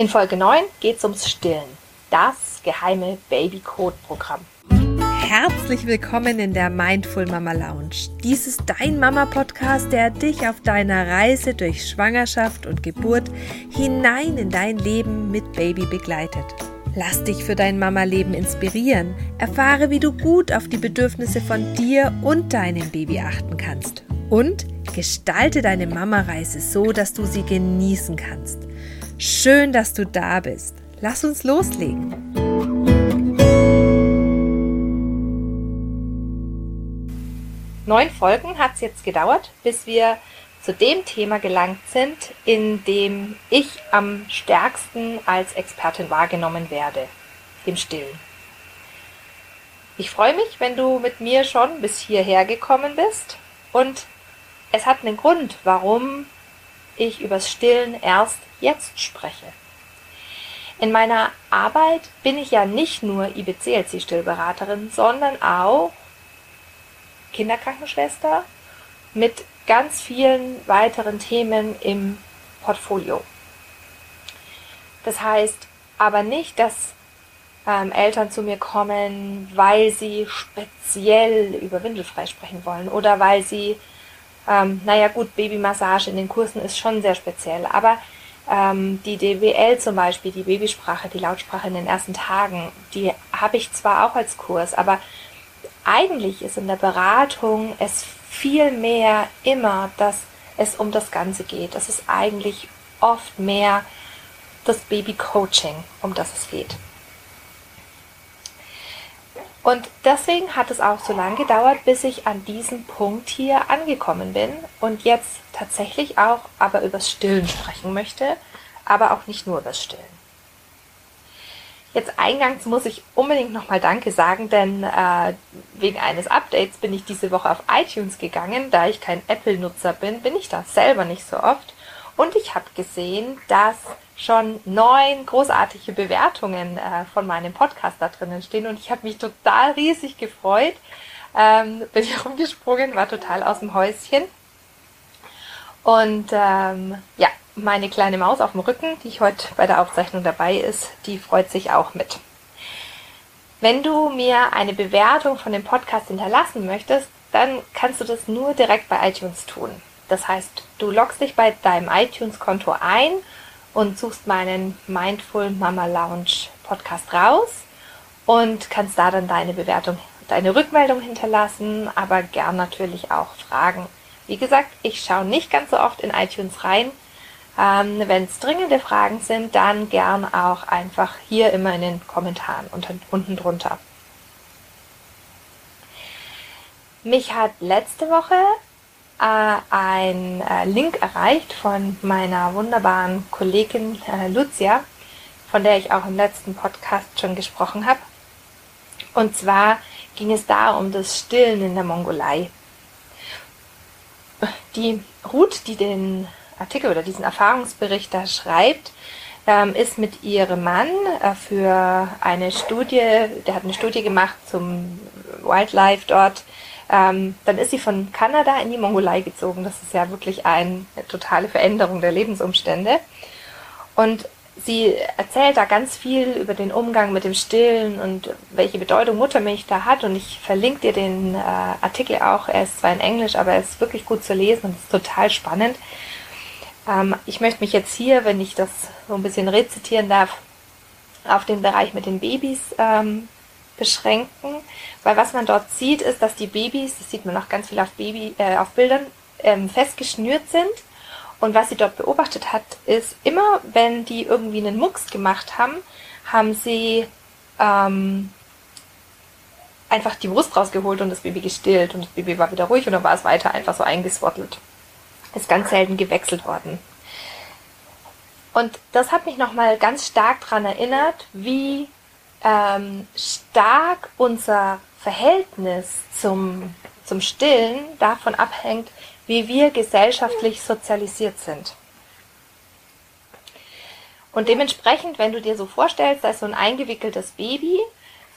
In Folge 9 geht es ums Stillen, das geheime Babycode-Programm. Herzlich willkommen in der Mindful Mama Lounge. Dies ist dein Mama-Podcast, der dich auf deiner Reise durch Schwangerschaft und Geburt hinein in dein Leben mit Baby begleitet. Lass dich für dein Mama-Leben inspirieren. Erfahre, wie du gut auf die Bedürfnisse von dir und deinem Baby achten kannst. Und gestalte deine Mama-Reise so, dass du sie genießen kannst. Schön, dass du da bist. Lass uns loslegen. Neun Folgen hat es jetzt gedauert, bis wir zu dem Thema gelangt sind, in dem ich am stärksten als Expertin wahrgenommen werde, dem Stillen. Ich freue mich, wenn du mit mir schon bis hierher gekommen bist und es hat einen Grund, warum ich übers Stillen erst jetzt spreche. In meiner Arbeit bin ich ja nicht nur IBCLC-Stillberaterin, sondern auch Kinderkrankenschwester mit ganz vielen weiteren Themen im Portfolio. Das heißt aber nicht, dass ähm, Eltern zu mir kommen, weil sie speziell über Windelfrei sprechen wollen oder weil sie, ähm, naja gut, Babymassage in den Kursen ist schon sehr speziell, aber ähm, die DWL zum Beispiel, die Babysprache, die Lautsprache in den ersten Tagen, die habe ich zwar auch als Kurs, aber eigentlich ist in der Beratung es viel mehr immer, dass es um das Ganze geht. Es ist eigentlich oft mehr das Baby-Coaching, um das es geht. Und deswegen hat es auch so lange gedauert, bis ich an diesem Punkt hier angekommen bin und jetzt tatsächlich auch aber übers Stillen sprechen möchte, aber auch nicht nur übers Stillen. Jetzt eingangs muss ich unbedingt nochmal Danke sagen, denn äh, wegen eines Updates bin ich diese Woche auf iTunes gegangen. Da ich kein Apple-Nutzer bin, bin ich da selber nicht so oft. Und ich habe gesehen, dass schon neun großartige Bewertungen äh, von meinem Podcast da drinnen stehen und ich habe mich total riesig gefreut. Ähm, bin ich rumgesprungen, war total aus dem Häuschen. Und ähm, ja, meine kleine Maus auf dem Rücken, die ich heute bei der Aufzeichnung dabei ist, die freut sich auch mit. Wenn du mir eine Bewertung von dem Podcast hinterlassen möchtest, dann kannst du das nur direkt bei iTunes tun. Das heißt, du loggst dich bei deinem iTunes-Konto ein und suchst meinen Mindful Mama Lounge Podcast raus und kannst da dann deine Bewertung, deine Rückmeldung hinterlassen, aber gern natürlich auch Fragen. Wie gesagt, ich schaue nicht ganz so oft in iTunes rein. Ähm, Wenn es dringende Fragen sind, dann gern auch einfach hier immer in den Kommentaren unter, unten drunter. Mich hat letzte Woche ein äh, Link erreicht von meiner wunderbaren Kollegin äh, Lucia, von der ich auch im letzten Podcast schon gesprochen habe. Und zwar ging es da um das Stillen in der Mongolei. Die Ruth, die den Artikel oder diesen Erfahrungsbericht da schreibt, ähm, ist mit ihrem Mann äh, für eine Studie, der hat eine Studie gemacht zum Wildlife dort, ähm, dann ist sie von Kanada in die Mongolei gezogen. Das ist ja wirklich eine totale Veränderung der Lebensumstände. Und sie erzählt da ganz viel über den Umgang mit dem Stillen und welche Bedeutung Muttermilch da hat. Und ich verlinke dir den äh, Artikel auch. Er ist zwar in Englisch, aber er ist wirklich gut zu lesen und ist total spannend. Ähm, ich möchte mich jetzt hier, wenn ich das so ein bisschen rezitieren darf, auf den Bereich mit den Babys ähm, beschränken, weil was man dort sieht, ist, dass die Babys, das sieht man noch ganz viel auf, Baby, äh, auf Bildern, ähm, festgeschnürt sind. Und was sie dort beobachtet hat, ist, immer wenn die irgendwie einen Mucks gemacht haben, haben sie ähm, einfach die Brust rausgeholt und das Baby gestillt und das Baby war wieder ruhig und dann war es weiter einfach so eingeswottelt. Ist ganz selten gewechselt worden. Und das hat mich nochmal ganz stark daran erinnert, wie ähm, stark unser Verhältnis zum, zum Stillen davon abhängt, wie wir gesellschaftlich sozialisiert sind. Und dementsprechend, wenn du dir so vorstellst, da ist so ein eingewickeltes Baby,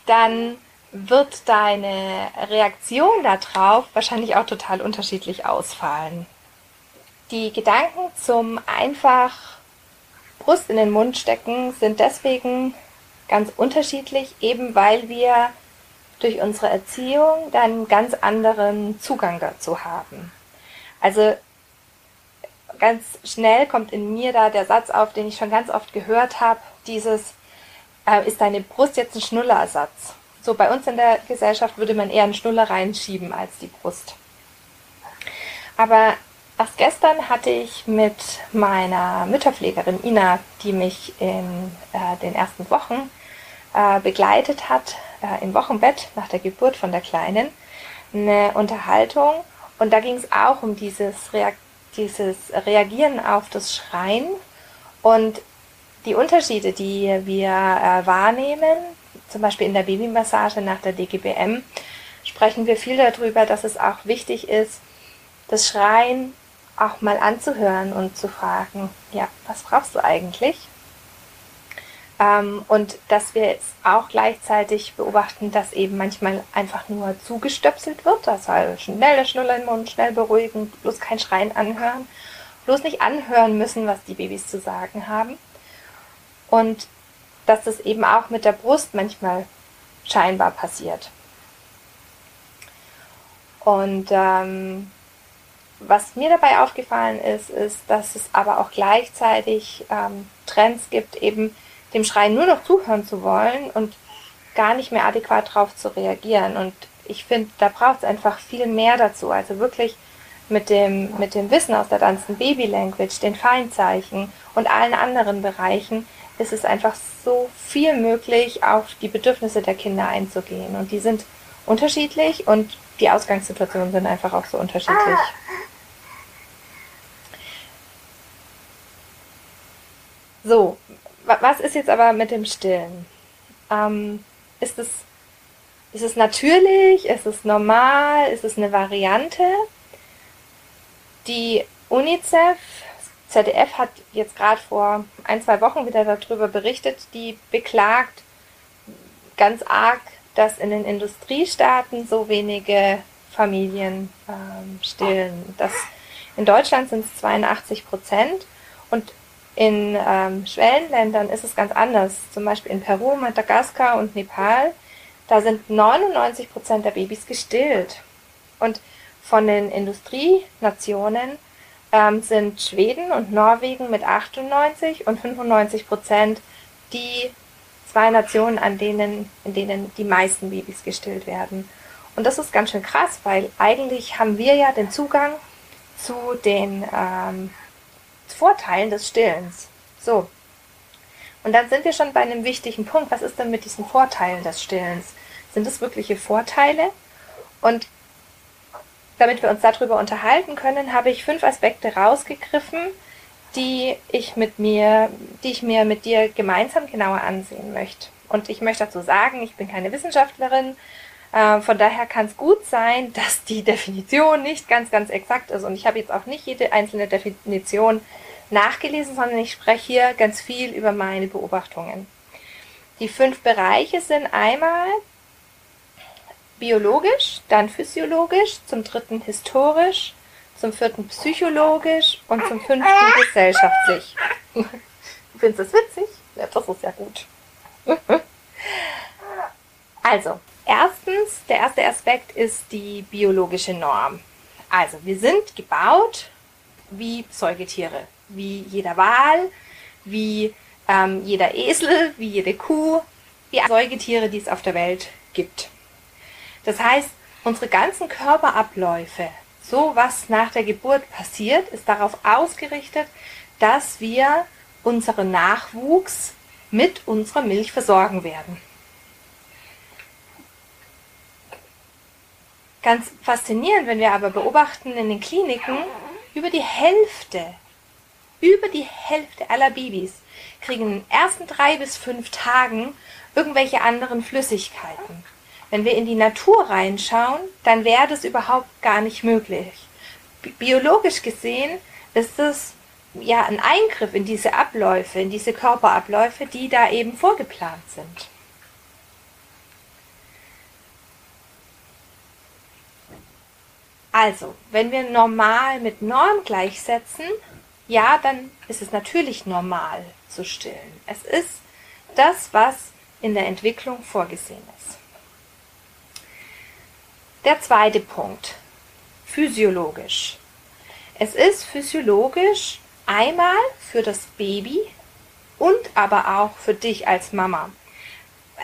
dann wird deine Reaktion darauf wahrscheinlich auch total unterschiedlich ausfallen. Die Gedanken zum einfach Brust in den Mund stecken, sind deswegen ganz unterschiedlich, eben weil wir durch unsere Erziehung dann einen ganz anderen Zugang dazu haben. Also ganz schnell kommt in mir da der Satz auf, den ich schon ganz oft gehört habe, dieses, äh, ist deine Brust jetzt ein Schnullerersatz? So bei uns in der Gesellschaft würde man eher einen Schnuller reinschieben als die Brust. Aber erst gestern hatte ich mit meiner Mütterpflegerin Ina, die mich in äh, den ersten Wochen äh, begleitet hat, äh, im Wochenbett nach der Geburt von der Kleinen, eine Unterhaltung. Und da ging es auch um dieses, Reak dieses Reagieren auf das Schreien und die Unterschiede, die wir äh, wahrnehmen, zum Beispiel in der Babymassage nach der DGBM, sprechen wir viel darüber, dass es auch wichtig ist, das Schreien auch mal anzuhören und zu fragen, ja, was brauchst du eigentlich? Ähm, und dass wir jetzt auch gleichzeitig beobachten, dass eben manchmal einfach nur zugestöpselt wird, heißt schnell Schnuller im Mund, schnell beruhigen, bloß kein Schreien anhören, bloß nicht anhören müssen, was die Babys zu sagen haben. Und dass das eben auch mit der Brust manchmal scheinbar passiert. Und ähm, was mir dabei aufgefallen ist, ist, dass es aber auch gleichzeitig ähm, Trends gibt, eben dem Schreien nur noch zuhören zu wollen und gar nicht mehr adäquat darauf zu reagieren. Und ich finde, da braucht es einfach viel mehr dazu. Also wirklich mit dem, mit dem Wissen aus der ganzen Baby Language, den Feinzeichen und allen anderen Bereichen ist es einfach so viel möglich, auf die Bedürfnisse der Kinder einzugehen. Und die sind unterschiedlich und die Ausgangssituationen sind einfach auch so unterschiedlich. So, was ist jetzt aber mit dem Stillen? Ähm, ist, es, ist es natürlich? Ist es normal? Ist es eine Variante? Die UNICEF, ZDF hat jetzt gerade vor ein, zwei Wochen wieder darüber berichtet, die beklagt ganz arg, dass in den Industriestaaten so wenige Familien ähm, stillen. Das, in Deutschland sind es 82 Prozent und in ähm, Schwellenländern ist es ganz anders. Zum Beispiel in Peru, Madagaskar und Nepal, da sind 99 Prozent der Babys gestillt. Und von den Industrienationen ähm, sind Schweden und Norwegen mit 98 und 95 Prozent die zwei Nationen, an denen, in denen die meisten Babys gestillt werden. Und das ist ganz schön krass, weil eigentlich haben wir ja den Zugang zu den ähm, Vorteilen des Stillens. So. Und dann sind wir schon bei einem wichtigen Punkt. Was ist denn mit diesen Vorteilen des Stillens? Sind es wirkliche Vorteile? Und damit wir uns darüber unterhalten können, habe ich fünf Aspekte rausgegriffen, die ich mit mir, die ich mir mit dir gemeinsam genauer ansehen möchte. Und ich möchte dazu sagen, ich bin keine Wissenschaftlerin, von daher kann es gut sein, dass die Definition nicht ganz, ganz exakt ist. Und ich habe jetzt auch nicht jede einzelne Definition nachgelesen, sondern ich spreche hier ganz viel über meine Beobachtungen. Die fünf Bereiche sind einmal biologisch, dann physiologisch, zum dritten historisch, zum vierten psychologisch und zum fünften gesellschaftlich. Findest du das witzig? Ja, das ist ja gut. Also, erstens, der erste Aspekt ist die biologische Norm. Also, wir sind gebaut wie Säugetiere, wie jeder Wal, wie ähm, jeder Esel, wie jede Kuh, wie Säugetiere, die es auf der Welt gibt. Das heißt, unsere ganzen Körperabläufe, so was nach der Geburt passiert, ist darauf ausgerichtet, dass wir unseren Nachwuchs mit unserer Milch versorgen werden. Ganz faszinierend, wenn wir aber beobachten in den Kliniken, über die Hälfte, über die Hälfte aller Babys kriegen in den ersten drei bis fünf Tagen irgendwelche anderen Flüssigkeiten. Wenn wir in die Natur reinschauen, dann wäre das überhaupt gar nicht möglich. Biologisch gesehen ist es ja ein Eingriff in diese Abläufe, in diese Körperabläufe, die da eben vorgeplant sind. Also, wenn wir normal mit Norm gleichsetzen, ja, dann ist es natürlich normal zu stillen. Es ist das, was in der Entwicklung vorgesehen ist. Der zweite Punkt. Physiologisch. Es ist physiologisch einmal für das Baby und aber auch für dich als Mama.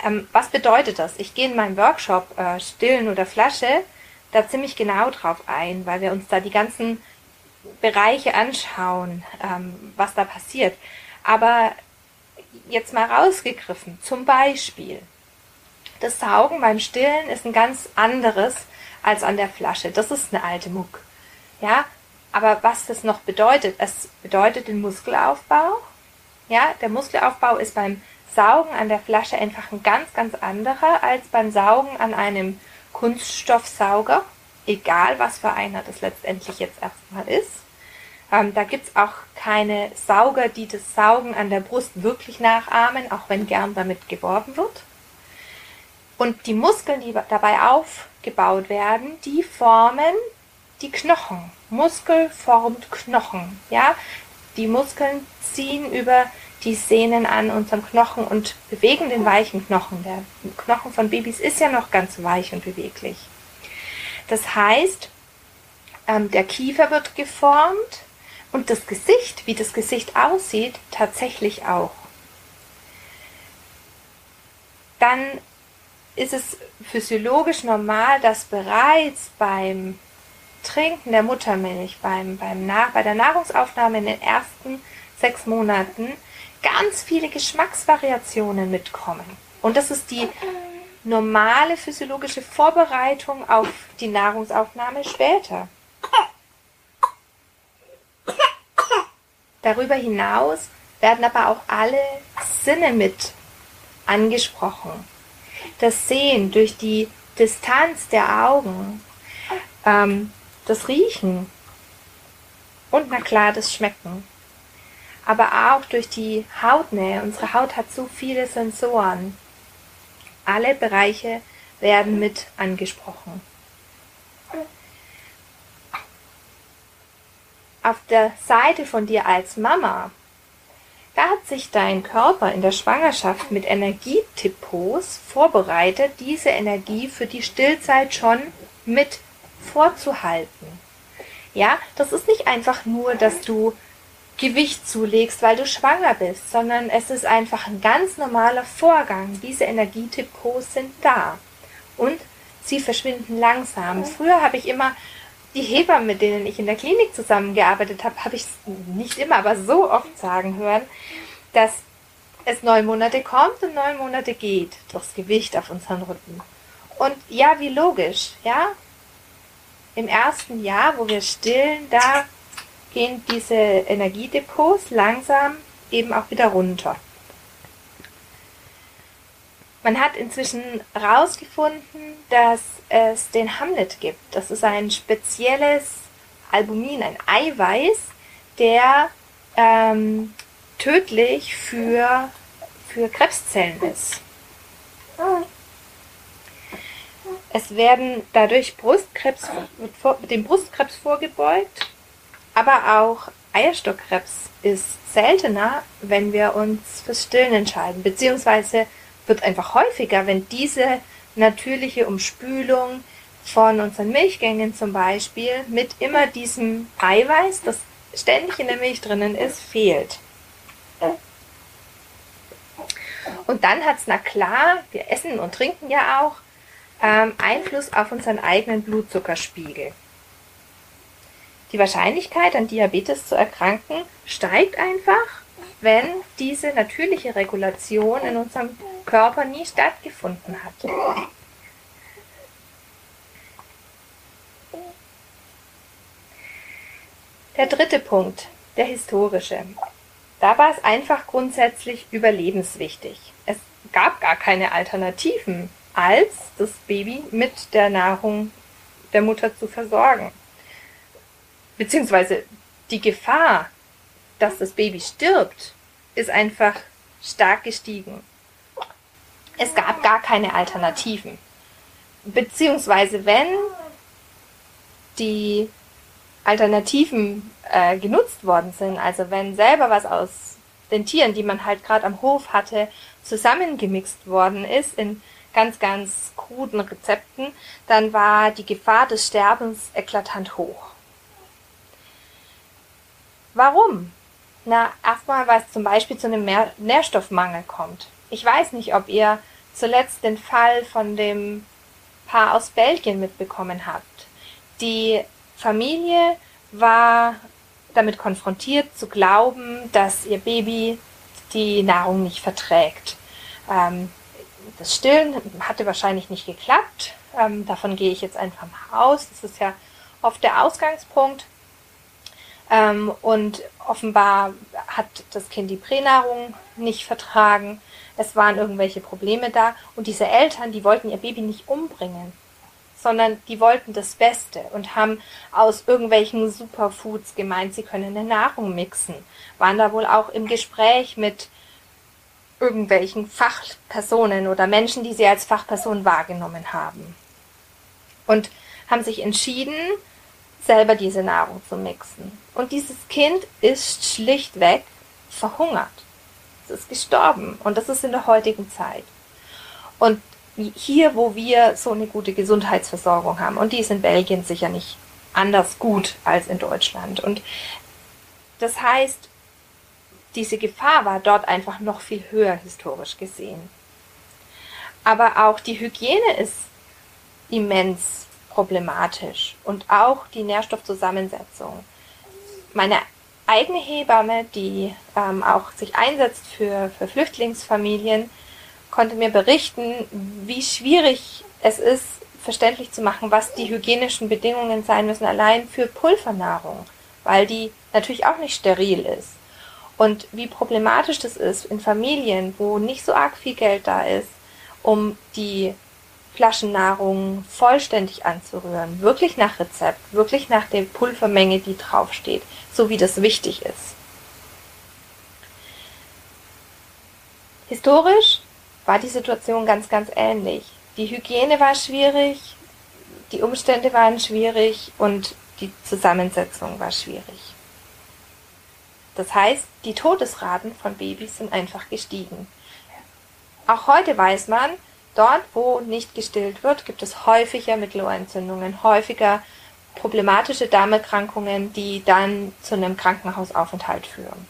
Ähm, was bedeutet das? Ich gehe in meinem Workshop äh, Stillen oder Flasche da ziemlich genau drauf ein, weil wir uns da die ganzen Bereiche anschauen, ähm, was da passiert. Aber jetzt mal rausgegriffen, zum Beispiel, das Saugen beim Stillen ist ein ganz anderes als an der Flasche. Das ist eine alte Muck. Ja, aber was das noch bedeutet, es bedeutet den Muskelaufbau. Ja, der Muskelaufbau ist beim Saugen an der Flasche einfach ein ganz, ganz anderer als beim Saugen an einem Kunststoffsauger, egal was für einer das letztendlich jetzt erstmal ist. Ähm, da gibt's auch keine Sauger, die das Saugen an der Brust wirklich nachahmen, auch wenn gern damit geworben wird. Und die Muskeln, die dabei aufgebaut werden, die formen die Knochen. Muskel formt Knochen. Ja, die Muskeln ziehen über die Sehnen an unserem Knochen und bewegen den weichen Knochen. Der Knochen von Babys ist ja noch ganz weich und beweglich. Das heißt, ähm, der Kiefer wird geformt und das Gesicht, wie das Gesicht aussieht, tatsächlich auch. Dann ist es physiologisch normal, dass bereits beim Trinken der Muttermilch, beim, beim bei der Nahrungsaufnahme in den ersten sechs Monaten ganz viele Geschmacksvariationen mitkommen. Und das ist die normale physiologische Vorbereitung auf die Nahrungsaufnahme später. Darüber hinaus werden aber auch alle Sinne mit angesprochen. Das Sehen durch die Distanz der Augen, ähm, das Riechen und na klar das Schmecken aber auch durch die Hautnähe. Unsere Haut hat so viele Sensoren. Alle Bereiche werden mit angesprochen. Auf der Seite von dir als Mama, da hat sich dein Körper in der Schwangerschaft mit Energietippos vorbereitet, diese Energie für die Stillzeit schon mit vorzuhalten. Ja, das ist nicht einfach nur, dass du Gewicht zulegst, weil du schwanger bist, sondern es ist einfach ein ganz normaler Vorgang. Diese Energietypos sind da und sie verschwinden langsam. Früher habe ich immer die Hebammen, mit denen ich in der Klinik zusammengearbeitet habe, habe ich nicht immer, aber so oft sagen hören, dass es neun Monate kommt und neun Monate geht, durchs Gewicht auf unseren Rücken. Und ja, wie logisch, ja? Im ersten Jahr, wo wir stillen, da gehen diese Energiedepots langsam eben auch wieder runter. Man hat inzwischen herausgefunden, dass es den Hamlet gibt. Das ist ein spezielles Albumin, ein Eiweiß, der ähm, tödlich für, für Krebszellen ist. Es werden dadurch Brustkrebs, dem Brustkrebs vorgebeugt aber auch Eierstockkrebs ist seltener, wenn wir uns fürs Stillen entscheiden, beziehungsweise wird einfach häufiger, wenn diese natürliche Umspülung von unseren Milchgängen zum Beispiel mit immer diesem Eiweiß, das ständig in der Milch drinnen ist, fehlt. Und dann hat es, na klar, wir essen und trinken ja auch, ähm, Einfluss auf unseren eigenen Blutzuckerspiegel. Die Wahrscheinlichkeit, an Diabetes zu erkranken, steigt einfach, wenn diese natürliche Regulation in unserem Körper nie stattgefunden hat. Der dritte Punkt, der historische. Da war es einfach grundsätzlich überlebenswichtig. Es gab gar keine Alternativen, als das Baby mit der Nahrung der Mutter zu versorgen beziehungsweise die Gefahr, dass das Baby stirbt, ist einfach stark gestiegen. Es gab gar keine Alternativen. Beziehungsweise wenn die Alternativen äh, genutzt worden sind. Also wenn selber was aus den Tieren, die man halt gerade am Hof hatte, zusammengemixt worden ist in ganz, ganz kruden Rezepten, dann war die Gefahr des Sterbens eklatant hoch. Warum? Na, erstmal, weil es zum Beispiel zu einem Nährstoffmangel kommt. Ich weiß nicht, ob ihr zuletzt den Fall von dem Paar aus Belgien mitbekommen habt. Die Familie war damit konfrontiert zu glauben, dass ihr Baby die Nahrung nicht verträgt. Ähm, das Stillen hatte wahrscheinlich nicht geklappt. Ähm, davon gehe ich jetzt einfach mal aus. Das ist ja oft der Ausgangspunkt. Ähm, und offenbar hat das Kind die Pränahrung nicht vertragen. Es waren irgendwelche Probleme da. Und diese Eltern, die wollten ihr Baby nicht umbringen, sondern die wollten das Beste und haben aus irgendwelchen Superfoods gemeint, sie können eine Nahrung mixen. Waren da wohl auch im Gespräch mit irgendwelchen Fachpersonen oder Menschen, die sie als Fachperson wahrgenommen haben. Und haben sich entschieden, selber diese Nahrung zu mixen. Und dieses Kind ist schlichtweg verhungert. Es ist gestorben. Und das ist in der heutigen Zeit. Und hier, wo wir so eine gute Gesundheitsversorgung haben, und die ist in Belgien sicher nicht anders gut als in Deutschland. Und das heißt, diese Gefahr war dort einfach noch viel höher historisch gesehen. Aber auch die Hygiene ist immens problematisch und auch die Nährstoffzusammensetzung. Meine eigene Hebamme, die ähm, auch sich einsetzt für, für Flüchtlingsfamilien, konnte mir berichten, wie schwierig es ist, verständlich zu machen, was die hygienischen Bedingungen sein müssen, allein für Pulvernahrung, weil die natürlich auch nicht steril ist. Und wie problematisch das ist in Familien, wo nicht so arg viel Geld da ist, um die Flaschennahrung vollständig anzurühren, wirklich nach Rezept, wirklich nach der Pulvermenge, die draufsteht, so wie das wichtig ist. Historisch war die Situation ganz, ganz ähnlich. Die Hygiene war schwierig, die Umstände waren schwierig und die Zusammensetzung war schwierig. Das heißt, die Todesraten von Babys sind einfach gestiegen. Auch heute weiß man, dort, wo nicht gestillt wird, gibt es häufiger Mittelohrentzündungen, häufiger problematische Darmerkrankungen, die dann zu einem Krankenhausaufenthalt führen.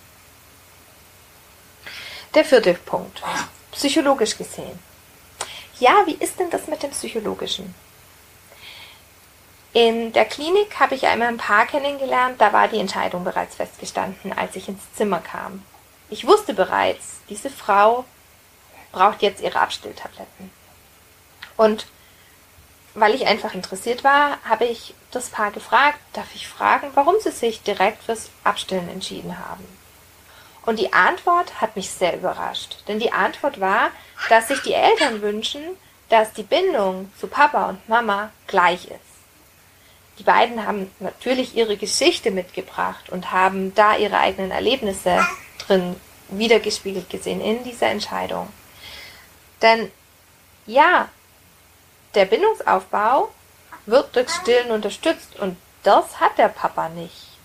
Der vierte Punkt. Psychologisch gesehen. Ja, wie ist denn das mit dem Psychologischen? In der Klinik habe ich einmal ein Paar kennengelernt, da war die Entscheidung bereits festgestanden, als ich ins Zimmer kam. Ich wusste bereits, diese Frau braucht jetzt ihre Abstilltabletten. Und weil ich einfach interessiert war, habe ich das Paar gefragt, darf ich fragen, warum sie sich direkt fürs Abstillen entschieden haben. Und die Antwort hat mich sehr überrascht, denn die Antwort war, dass sich die Eltern wünschen, dass die Bindung zu Papa und Mama gleich ist. Die beiden haben natürlich ihre Geschichte mitgebracht und haben da ihre eigenen Erlebnisse drin wiedergespiegelt gesehen in dieser Entscheidung. Denn ja, der Bindungsaufbau wird durch Stillen unterstützt und das hat der Papa nicht.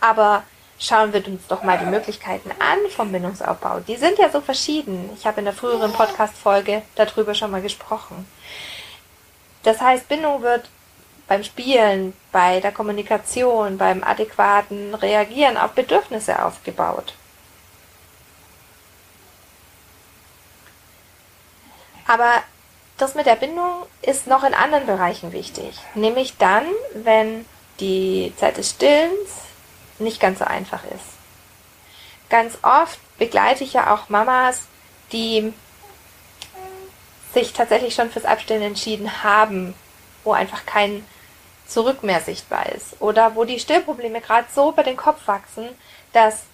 Aber schauen wir uns doch mal die Möglichkeiten an vom Bindungsaufbau. Die sind ja so verschieden. Ich habe in der früheren Podcast-Folge darüber schon mal gesprochen. Das heißt, Bindung wird beim Spielen, bei der Kommunikation, beim adäquaten Reagieren auf Bedürfnisse aufgebaut. Aber das mit der Bindung ist noch in anderen Bereichen wichtig, nämlich dann, wenn die Zeit des Stillens nicht ganz so einfach ist. Ganz oft begleite ich ja auch Mamas, die sich tatsächlich schon fürs Abstillen entschieden haben, wo einfach kein Zurück mehr sichtbar ist oder wo die Stillprobleme gerade so über den Kopf wachsen, dass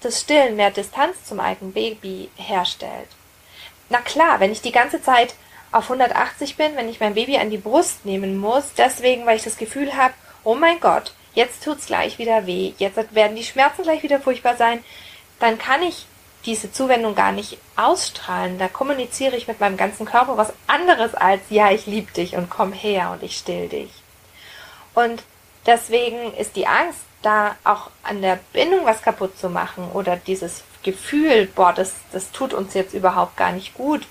das Stillen mehr Distanz zum eigenen Baby herstellt. Na klar, wenn ich die ganze Zeit auf 180 bin, wenn ich mein Baby an die Brust nehmen muss, deswegen, weil ich das Gefühl habe, oh mein Gott, jetzt tut's gleich wieder weh, jetzt werden die Schmerzen gleich wieder furchtbar sein, dann kann ich diese Zuwendung gar nicht ausstrahlen. Da kommuniziere ich mit meinem ganzen Körper was anderes als ja, ich liebe dich und komm her und ich still dich. Und deswegen ist die Angst da auch an der Bindung was kaputt zu machen oder dieses Gefühl, boah, das, das tut uns jetzt überhaupt gar nicht gut,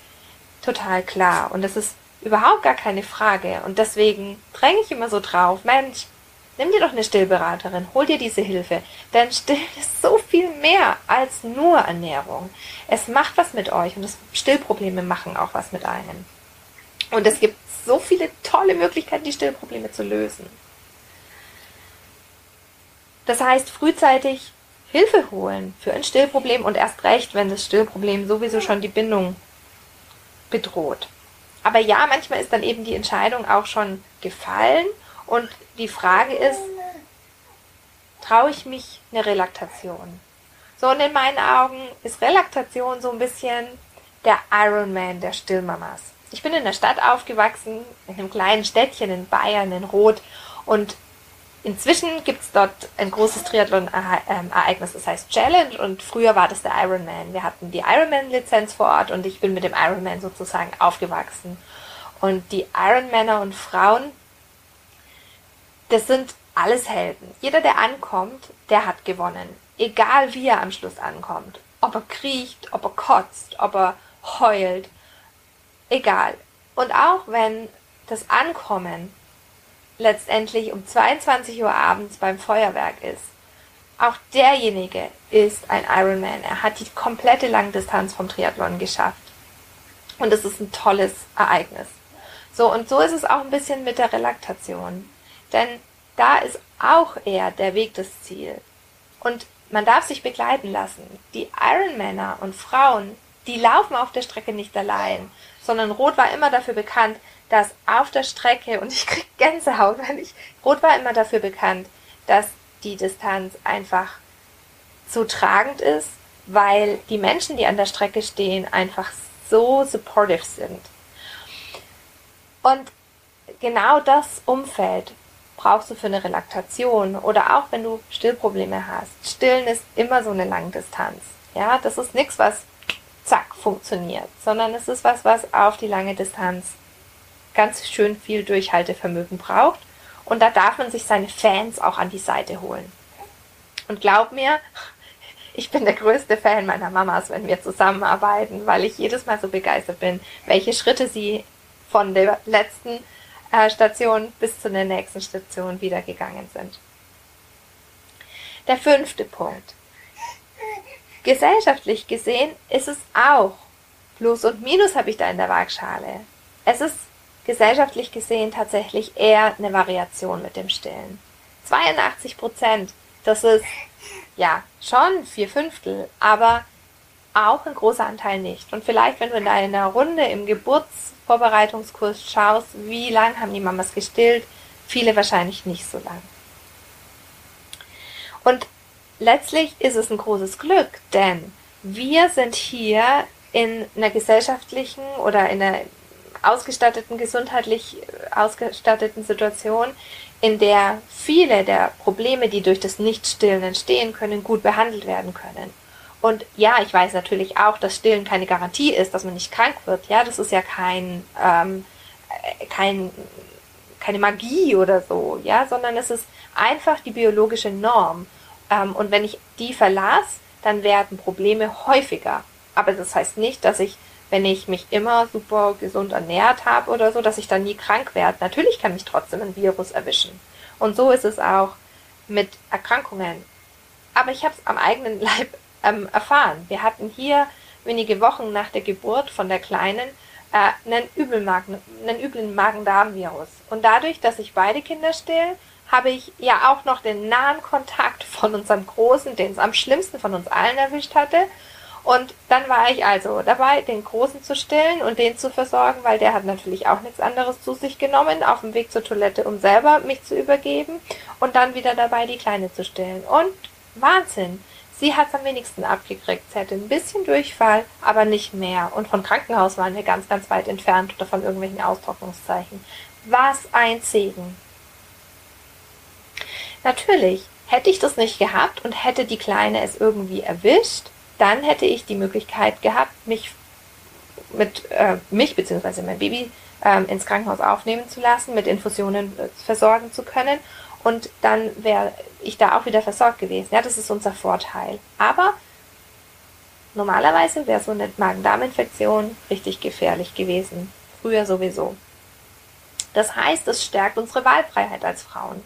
total klar. Und das ist überhaupt gar keine Frage. Und deswegen dränge ich immer so drauf, Mensch, nimm dir doch eine Stillberaterin, hol dir diese Hilfe. Denn Stillen ist so viel mehr als nur Ernährung. Es macht was mit euch und das Stillprobleme machen auch was mit einem. Und es gibt so viele tolle Möglichkeiten, die Stillprobleme zu lösen. Das heißt, frühzeitig Hilfe holen für ein Stillproblem und erst recht, wenn das Stillproblem sowieso schon die Bindung bedroht. Aber ja, manchmal ist dann eben die Entscheidung auch schon gefallen und die Frage ist, traue ich mich eine Relaktation? So, und in meinen Augen ist Relaktation so ein bisschen der Ironman der Stillmamas. Ich bin in der Stadt aufgewachsen, in einem kleinen Städtchen in Bayern, in Rot. Und inzwischen gibt es dort ein großes Triathlon-Ereignis, das heißt Challenge. Und früher war das der Ironman. Wir hatten die Ironman-Lizenz vor Ort und ich bin mit dem Ironman sozusagen aufgewachsen. Und die Ironmänner und Frauen, das sind alles Helden. Jeder, der ankommt, der hat gewonnen. Egal wie er am Schluss ankommt. Ob er kriecht, ob er kotzt, ob er heult. Egal. Und auch wenn das Ankommen letztendlich um 22 Uhr abends beim Feuerwerk ist, auch derjenige ist ein Ironman. Er hat die komplette Langdistanz vom Triathlon geschafft. Und es ist ein tolles Ereignis. So, und so ist es auch ein bisschen mit der Relaktation. Denn da ist auch eher der Weg das Ziel. Und man darf sich begleiten lassen. Die Ironmänner und Frauen, die laufen auf der Strecke nicht allein, sondern Rot war immer dafür bekannt, dass auf der Strecke, und ich krieg Gänsehaut, wenn ich, Rot war immer dafür bekannt, dass die Distanz einfach so tragend ist, weil die Menschen, die an der Strecke stehen, einfach so supportive sind. Und genau das Umfeld brauchst du für eine Relaktation oder auch wenn du Stillprobleme hast. Stillen ist immer so eine Langdistanz. Ja, das ist nichts, was zack funktioniert, sondern es ist was, was auf die lange Distanz ganz schön viel Durchhaltevermögen braucht. Und da darf man sich seine Fans auch an die Seite holen. Und glaub mir, ich bin der größte Fan meiner Mamas, wenn wir zusammenarbeiten, weil ich jedes Mal so begeistert bin, welche Schritte sie von der letzten äh, Station bis zu der nächsten Station wieder gegangen sind. Der fünfte Punkt. Gesellschaftlich gesehen ist es auch Plus und Minus habe ich da in der Waagschale. Es ist gesellschaftlich gesehen tatsächlich eher eine Variation mit dem Stillen. 82 Prozent, das ist ja schon vier Fünftel, aber auch ein großer Anteil nicht. Und vielleicht, wenn du in deiner Runde im Geburtsvorbereitungskurs schaust, wie lang haben die Mamas gestillt, viele wahrscheinlich nicht so lang. Und letztlich ist es ein großes Glück, denn wir sind hier in einer gesellschaftlichen oder in einer ausgestatteten, gesundheitlich ausgestatteten Situation, in der viele der Probleme, die durch das Nichtstillen entstehen können, gut behandelt werden können. Und ja, ich weiß natürlich auch, dass Stillen keine Garantie ist, dass man nicht krank wird. Ja, das ist ja kein, ähm, kein, keine Magie oder so, ja, sondern es ist einfach die biologische Norm. Ähm, und wenn ich die verlasse, dann werden Probleme häufiger. Aber das heißt nicht, dass ich, wenn ich mich immer super gesund ernährt habe oder so, dass ich dann nie krank werde. Natürlich kann mich trotzdem ein Virus erwischen. Und so ist es auch mit Erkrankungen. Aber ich habe es am eigenen Leib ähm, erfahren. Wir hatten hier wenige Wochen nach der Geburt von der Kleinen äh, einen, Übelmagen, einen üblen Magen-Darm-Virus. Und dadurch, dass ich beide Kinder still, habe ich ja auch noch den nahen Kontakt von unserem Großen, den es am schlimmsten von uns allen erwischt hatte. Und dann war ich also dabei, den Großen zu stillen und den zu versorgen, weil der hat natürlich auch nichts anderes zu sich genommen, auf dem Weg zur Toilette, um selber mich zu übergeben. Und dann wieder dabei, die Kleine zu stillen. Und Wahnsinn! Sie hat es am wenigsten abgekriegt. Sie hatte ein bisschen Durchfall, aber nicht mehr. Und von Krankenhaus waren wir ganz, ganz weit entfernt oder von irgendwelchen Austrocknungszeichen. Was ein Segen. Natürlich, hätte ich das nicht gehabt und hätte die Kleine es irgendwie erwischt, dann hätte ich die Möglichkeit gehabt, mich mit äh, mich bzw. mein Baby ähm, ins Krankenhaus aufnehmen zu lassen, mit Infusionen äh, versorgen zu können und dann wäre ich da auch wieder versorgt gewesen. Ja, das ist unser Vorteil. Aber normalerweise wäre so eine Magen-Darm-Infektion richtig gefährlich gewesen. Früher sowieso. Das heißt, es stärkt unsere Wahlfreiheit als Frauen.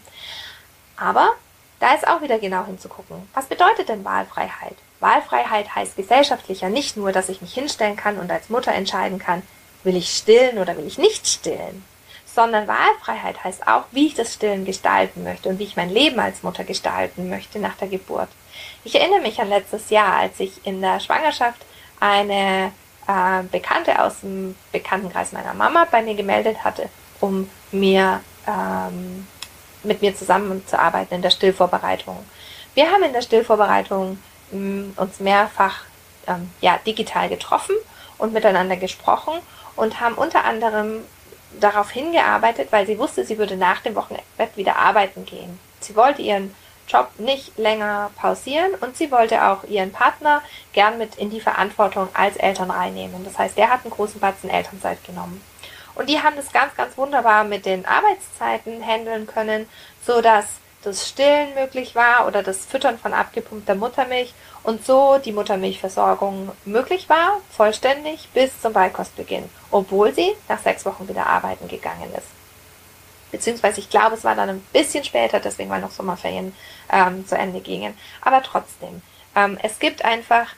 Aber da ist auch wieder genau hinzugucken. Was bedeutet denn Wahlfreiheit? Wahlfreiheit heißt gesellschaftlicher nicht nur, dass ich mich hinstellen kann und als Mutter entscheiden kann, will ich stillen oder will ich nicht stillen, sondern Wahlfreiheit heißt auch, wie ich das Stillen gestalten möchte und wie ich mein Leben als Mutter gestalten möchte nach der Geburt. Ich erinnere mich an letztes Jahr, als ich in der Schwangerschaft eine äh, Bekannte aus dem Bekanntenkreis meiner Mama bei mir gemeldet hatte, um mir ähm, mit mir zusammenzuarbeiten in der Stillvorbereitung. Wir haben in der Stillvorbereitung uns mehrfach ähm, ja, digital getroffen und miteinander gesprochen und haben unter anderem darauf hingearbeitet, weil sie wusste, sie würde nach dem Wochenbett wieder arbeiten gehen. Sie wollte ihren Job nicht länger pausieren und sie wollte auch ihren Partner gern mit in die Verantwortung als Eltern reinnehmen. Das heißt, der hat einen großen Batzen Elternzeit genommen. Und die haben das ganz, ganz wunderbar mit den Arbeitszeiten handeln können, so dass das Stillen möglich war oder das Füttern von abgepumpter Muttermilch und so die Muttermilchversorgung möglich war, vollständig bis zum Beikostbeginn, obwohl sie nach sechs Wochen wieder arbeiten gegangen ist. Beziehungsweise ich glaube, es war dann ein bisschen später, deswegen weil noch Sommerferien ähm, zu Ende gingen. Aber trotzdem, ähm, es gibt einfach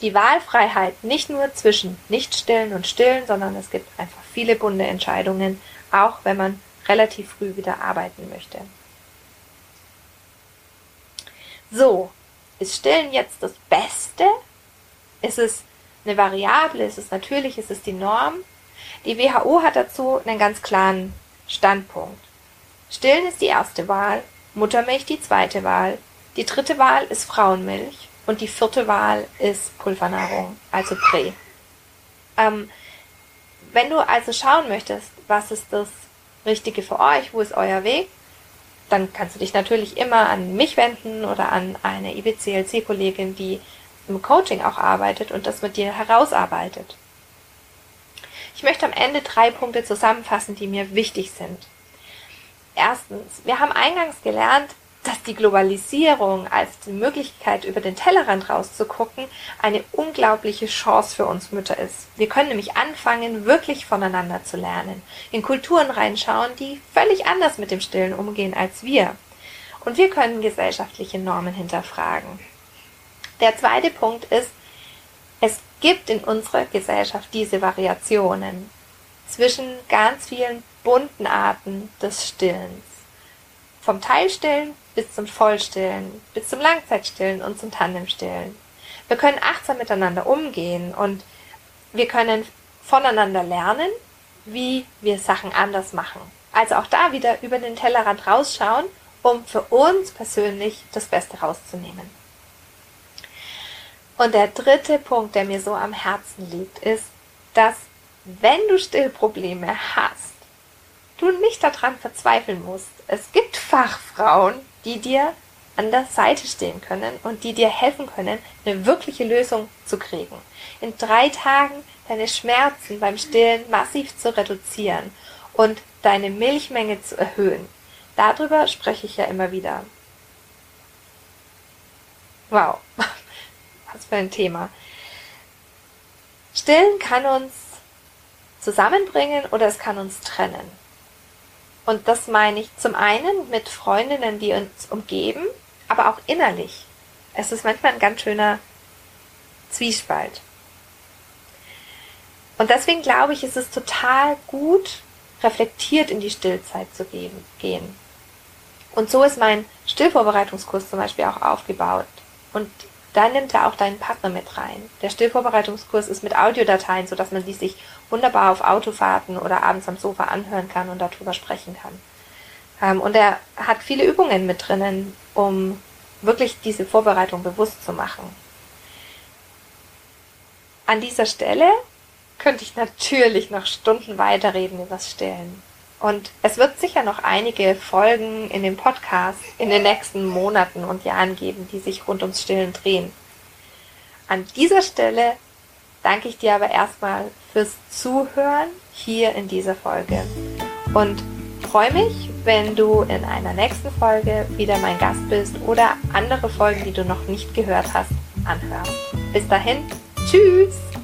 die Wahlfreiheit nicht nur zwischen nicht stillen und stillen, sondern es gibt einfach viele bunte Entscheidungen, auch wenn man relativ früh wieder arbeiten möchte. So, ist Stillen jetzt das Beste? Ist es eine Variable? Ist es natürlich? Ist es die Norm? Die WHO hat dazu einen ganz klaren Standpunkt. Stillen ist die erste Wahl, Muttermilch die zweite Wahl, die dritte Wahl ist Frauenmilch und die vierte Wahl ist Pulvernahrung, also Prä. Ähm, wenn du also schauen möchtest, was ist das Richtige für euch, wo ist euer Weg, dann kannst du dich natürlich immer an mich wenden oder an eine IBCLC-Kollegin, die im Coaching auch arbeitet und das mit dir herausarbeitet. Ich möchte am Ende drei Punkte zusammenfassen, die mir wichtig sind. Erstens, wir haben eingangs gelernt, dass die Globalisierung als die Möglichkeit, über den Tellerrand rauszugucken, eine unglaubliche Chance für uns Mütter ist. Wir können nämlich anfangen, wirklich voneinander zu lernen, in Kulturen reinschauen, die völlig anders mit dem Stillen umgehen als wir. Und wir können gesellschaftliche Normen hinterfragen. Der zweite Punkt ist, es gibt in unserer Gesellschaft diese Variationen zwischen ganz vielen bunten Arten des Stillens. Vom Teilstillen bis zum Vollstillen, bis zum Langzeitstillen und zum Tandemstillen. Wir können achtsam miteinander umgehen und wir können voneinander lernen, wie wir Sachen anders machen. Also auch da wieder über den Tellerrand rausschauen, um für uns persönlich das Beste rauszunehmen. Und der dritte Punkt, der mir so am Herzen liegt, ist, dass wenn du Stillprobleme hast, du nicht daran verzweifeln musst. Es gibt Fachfrauen, die dir an der Seite stehen können und die dir helfen können, eine wirkliche Lösung zu kriegen. In drei Tagen deine Schmerzen beim Stillen massiv zu reduzieren und deine Milchmenge zu erhöhen. Darüber spreche ich ja immer wieder. Wow, was für ein Thema. Stillen kann uns zusammenbringen oder es kann uns trennen. Und das meine ich zum einen mit Freundinnen, die uns umgeben, aber auch innerlich. Es ist manchmal ein ganz schöner Zwiespalt. Und deswegen glaube ich, ist es total gut, reflektiert in die Stillzeit zu gehen. Und so ist mein Stillvorbereitungskurs zum Beispiel auch aufgebaut. Und da nimmt er auch deinen Partner mit rein. Der Stillvorbereitungskurs ist mit Audiodateien, sodass man die sich wunderbar auf Autofahrten oder abends am Sofa anhören kann und darüber sprechen kann. Ähm, und er hat viele Übungen mit drinnen, um wirklich diese Vorbereitung bewusst zu machen. An dieser Stelle könnte ich natürlich noch Stunden weiterreden über das Stillen. Und es wird sicher noch einige Folgen in dem Podcast in den nächsten Monaten und Jahren geben, die sich rund ums Stillen drehen. An dieser Stelle danke ich dir aber erstmal fürs Zuhören hier in dieser Folge und freue mich, wenn du in einer nächsten Folge wieder mein Gast bist oder andere Folgen, die du noch nicht gehört hast, anhörst. Bis dahin, tschüss!